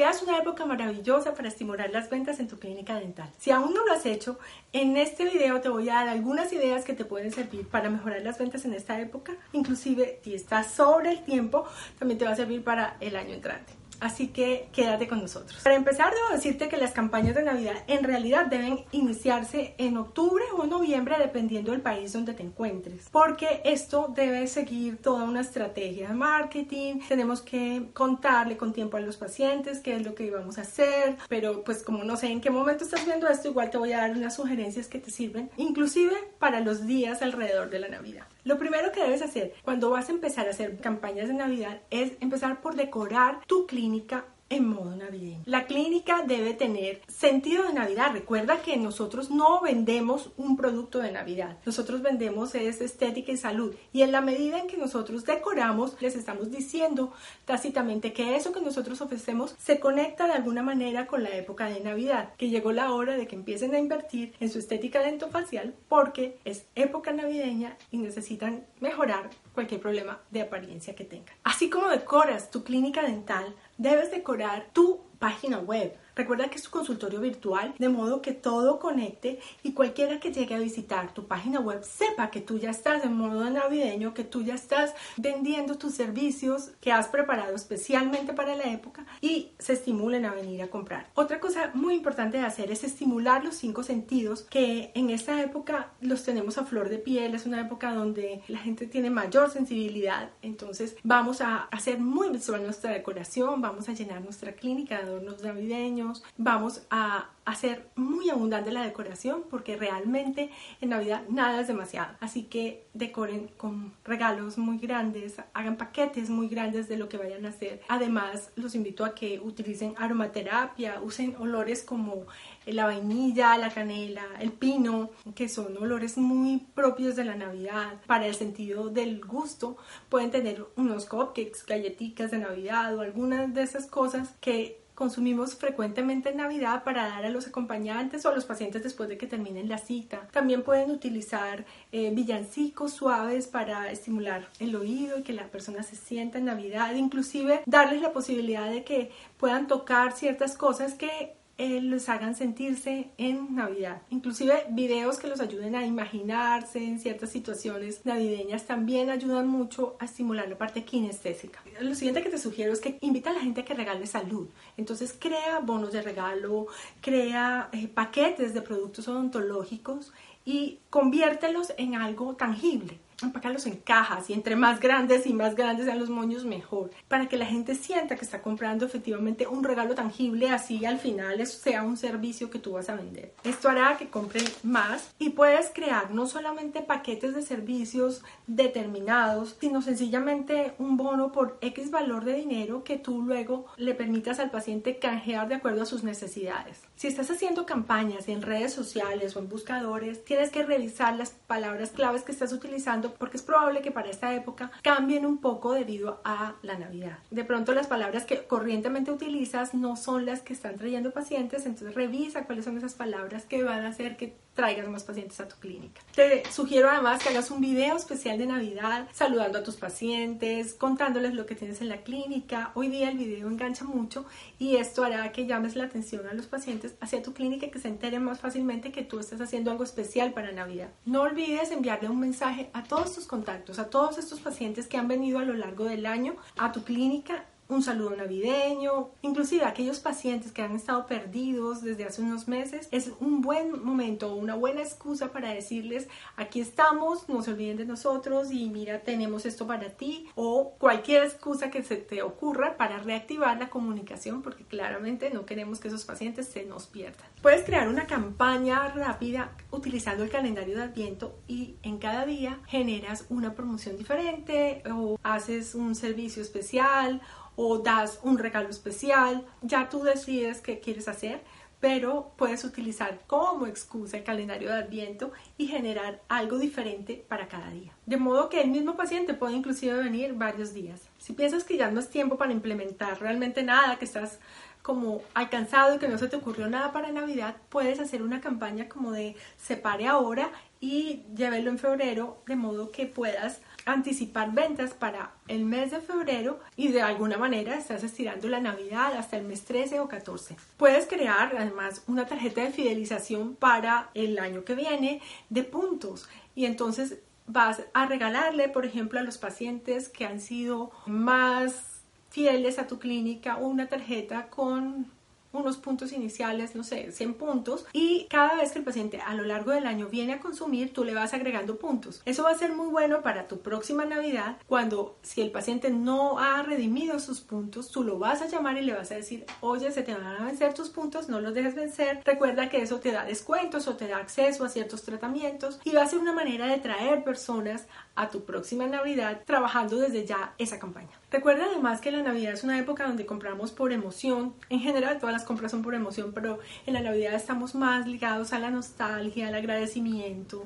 Navidad es una época maravillosa para estimular las ventas en tu clínica dental. Si aún no lo has hecho, en este video te voy a dar algunas ideas que te pueden servir para mejorar las ventas en esta época. Inclusive, si estás sobre el tiempo, también te va a servir para el año entrante. Así que quédate con nosotros. Para empezar, debo decirte que las campañas de Navidad en realidad deben iniciarse en octubre o noviembre, dependiendo del país donde te encuentres. Porque esto debe seguir toda una estrategia de marketing. Tenemos que contarle con tiempo a los pacientes qué es lo que íbamos a hacer. Pero pues como no sé en qué momento estás viendo esto, igual te voy a dar unas sugerencias que te sirven, inclusive para los días alrededor de la Navidad. Lo primero que debes hacer cuando vas a empezar a hacer campañas de Navidad es empezar por decorar tu clínica en modo navideño. La clínica debe tener sentido de Navidad. Recuerda que nosotros no vendemos un producto de Navidad. Nosotros vendemos es estética y salud. Y en la medida en que nosotros decoramos, les estamos diciendo tácitamente que eso que nosotros ofrecemos se conecta de alguna manera con la época de Navidad, que llegó la hora de que empiecen a invertir en su estética dentofacial porque es época navideña y necesitan mejorar cualquier problema de apariencia que tengan. Así como decoras tu clínica dental, debes decorar tu página web. Recuerda que es tu consultorio virtual, de modo que todo conecte y cualquiera que llegue a visitar tu página web sepa que tú ya estás en modo navideño, que tú ya estás vendiendo tus servicios que has preparado especialmente para la época y se estimulen a venir a comprar. Otra cosa muy importante de hacer es estimular los cinco sentidos que en esta época los tenemos a flor de piel, es una época donde la gente tiene mayor sensibilidad, entonces vamos a hacer muy visual nuestra decoración, vamos a llenar nuestra clínica de adornos navideños, vamos a hacer muy abundante la decoración porque realmente en Navidad nada es demasiado. Así que decoren con regalos muy grandes, hagan paquetes muy grandes de lo que vayan a hacer. Además, los invito a que utilicen aromaterapia, usen olores como la vainilla, la canela, el pino, que son olores muy propios de la Navidad. Para el sentido del gusto, pueden tener unos cupcakes, galletitas de Navidad o algunas de esas cosas que consumimos frecuentemente en Navidad para dar a los acompañantes o a los pacientes después de que terminen la cita. También pueden utilizar eh, villancicos suaves para estimular el oído y que la persona se sienta en Navidad, inclusive darles la posibilidad de que puedan tocar ciertas cosas que eh, les hagan sentirse en Navidad. Inclusive videos que los ayuden a imaginarse en ciertas situaciones navideñas también ayudan mucho a estimular la parte kinestésica. Lo siguiente que te sugiero es que invita a la gente a que regale salud. Entonces crea bonos de regalo, crea eh, paquetes de productos odontológicos y conviértelos en algo tangible empacarlos en cajas y entre más grandes y más grandes sean los moños mejor. Para que la gente sienta que está comprando efectivamente un regalo tangible así al final eso sea un servicio que tú vas a vender. Esto hará que compren más y puedes crear no solamente paquetes de servicios determinados sino sencillamente un bono por X valor de dinero que tú luego le permitas al paciente canjear de acuerdo a sus necesidades. Si estás haciendo campañas en redes sociales o en buscadores tienes que revisar las palabras claves que estás utilizando porque es probable que para esta época cambien un poco debido a la Navidad. De pronto las palabras que corrientemente utilizas no son las que están trayendo pacientes, entonces revisa cuáles son esas palabras que van a hacer que traigas más pacientes a tu clínica. Te sugiero además que hagas un video especial de Navidad saludando a tus pacientes, contándoles lo que tienes en la clínica. Hoy día el video engancha mucho y esto hará que llames la atención a los pacientes hacia tu clínica y que se enteren más fácilmente que tú estás haciendo algo especial para Navidad. No olvides enviarle un mensaje a todos tus contactos, a todos estos pacientes que han venido a lo largo del año a tu clínica un saludo navideño, inclusive aquellos pacientes que han estado perdidos desde hace unos meses, es un buen momento, una buena excusa para decirles, aquí estamos, no se olviden de nosotros y mira, tenemos esto para ti, o cualquier excusa que se te ocurra para reactivar la comunicación, porque claramente no queremos que esos pacientes se nos pierdan. Puedes crear una campaña rápida utilizando el calendario de Adviento y en cada día generas una promoción diferente o haces un servicio especial o das un regalo especial, ya tú decides qué quieres hacer, pero puedes utilizar como excusa el calendario de Adviento y generar algo diferente para cada día. De modo que el mismo paciente puede inclusive venir varios días. Si piensas que ya no es tiempo para implementar realmente nada, que estás como alcanzado y que no se te ocurrió nada para Navidad, puedes hacer una campaña como de separe ahora y llévelo en febrero de modo que puedas anticipar ventas para el mes de febrero y de alguna manera estás estirando la Navidad hasta el mes 13 o 14. Puedes crear además una tarjeta de fidelización para el año que viene de puntos y entonces vas a regalarle, por ejemplo, a los pacientes que han sido más fieles a tu clínica una tarjeta con unos puntos iniciales, no sé, 100 puntos y cada vez que el paciente a lo largo del año viene a consumir, tú le vas agregando puntos. Eso va a ser muy bueno para tu próxima Navidad cuando si el paciente no ha redimido sus puntos, tú lo vas a llamar y le vas a decir, oye, se te van a vencer tus puntos, no los dejes vencer. Recuerda que eso te da descuentos o te da acceso a ciertos tratamientos y va a ser una manera de traer personas a tu próxima Navidad trabajando desde ya esa campaña. Recuerda además que la Navidad es una época donde compramos por emoción. En general todas las compras son por emoción, pero en la Navidad estamos más ligados a la nostalgia, al agradecimiento.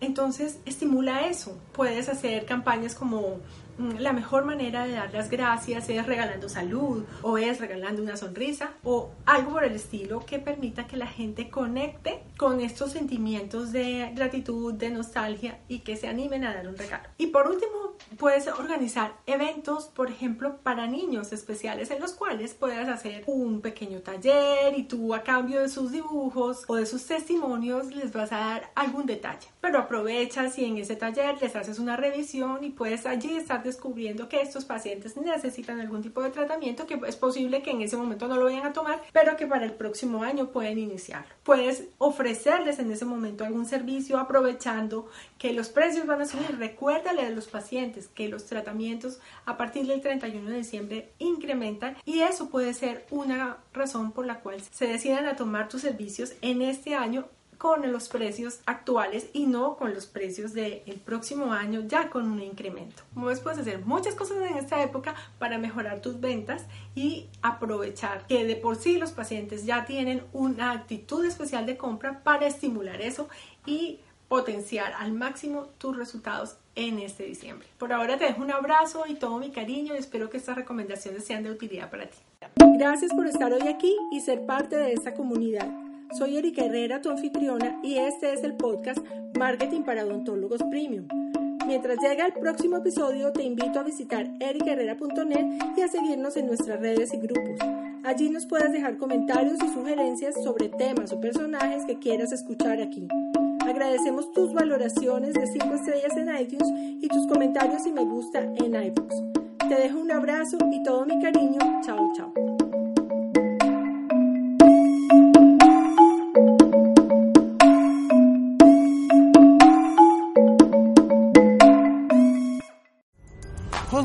Entonces estimula eso. Puedes hacer campañas como la mejor manera de dar las gracias es regalando salud o es regalando una sonrisa o algo por el estilo que permita que la gente conecte con estos sentimientos de gratitud, de nostalgia y que se animen a dar un regalo. Y por último, puedes organizar eventos, por ejemplo, para niños especiales en los cuales puedas hacer un pequeño taller y tú a cambio de sus dibujos o de sus testimonios les vas a dar algún detalle. Pero aprovechas y en ese taller les haces una revisión y puedes allí estar descubriendo que estos pacientes necesitan algún tipo de tratamiento que es posible que en ese momento no lo vayan a tomar, pero que para el próximo año pueden iniciarlo. Puedes ofrecerles en ese momento algún servicio aprovechando que los precios van a subir. Recuérdale a los pacientes que los tratamientos a partir del 31 de diciembre incrementan y eso puede ser una razón por la cual se decidan a tomar tus servicios en este año con los precios actuales y no con los precios del próximo año ya con un incremento. Como ves, puedes hacer muchas cosas en esta época para mejorar tus ventas y aprovechar que de por sí los pacientes ya tienen una actitud especial de compra para estimular eso y potenciar al máximo tus resultados en este diciembre. Por ahora te dejo un abrazo y todo mi cariño y espero que estas recomendaciones sean de utilidad para ti. Gracias por estar hoy aquí y ser parte de esta comunidad. Soy Erika Herrera, tu anfitriona, y este es el podcast Marketing para Odontólogos Premium. Mientras llega el próximo episodio, te invito a visitar ericherrera.net y a seguirnos en nuestras redes y grupos. Allí nos puedes dejar comentarios y sugerencias sobre temas o personajes que quieras escuchar aquí. Agradecemos tus valoraciones de 5 estrellas en iTunes y tus comentarios y me gusta en iBooks. Te dejo un abrazo y todo mi cariño. Chao, chao.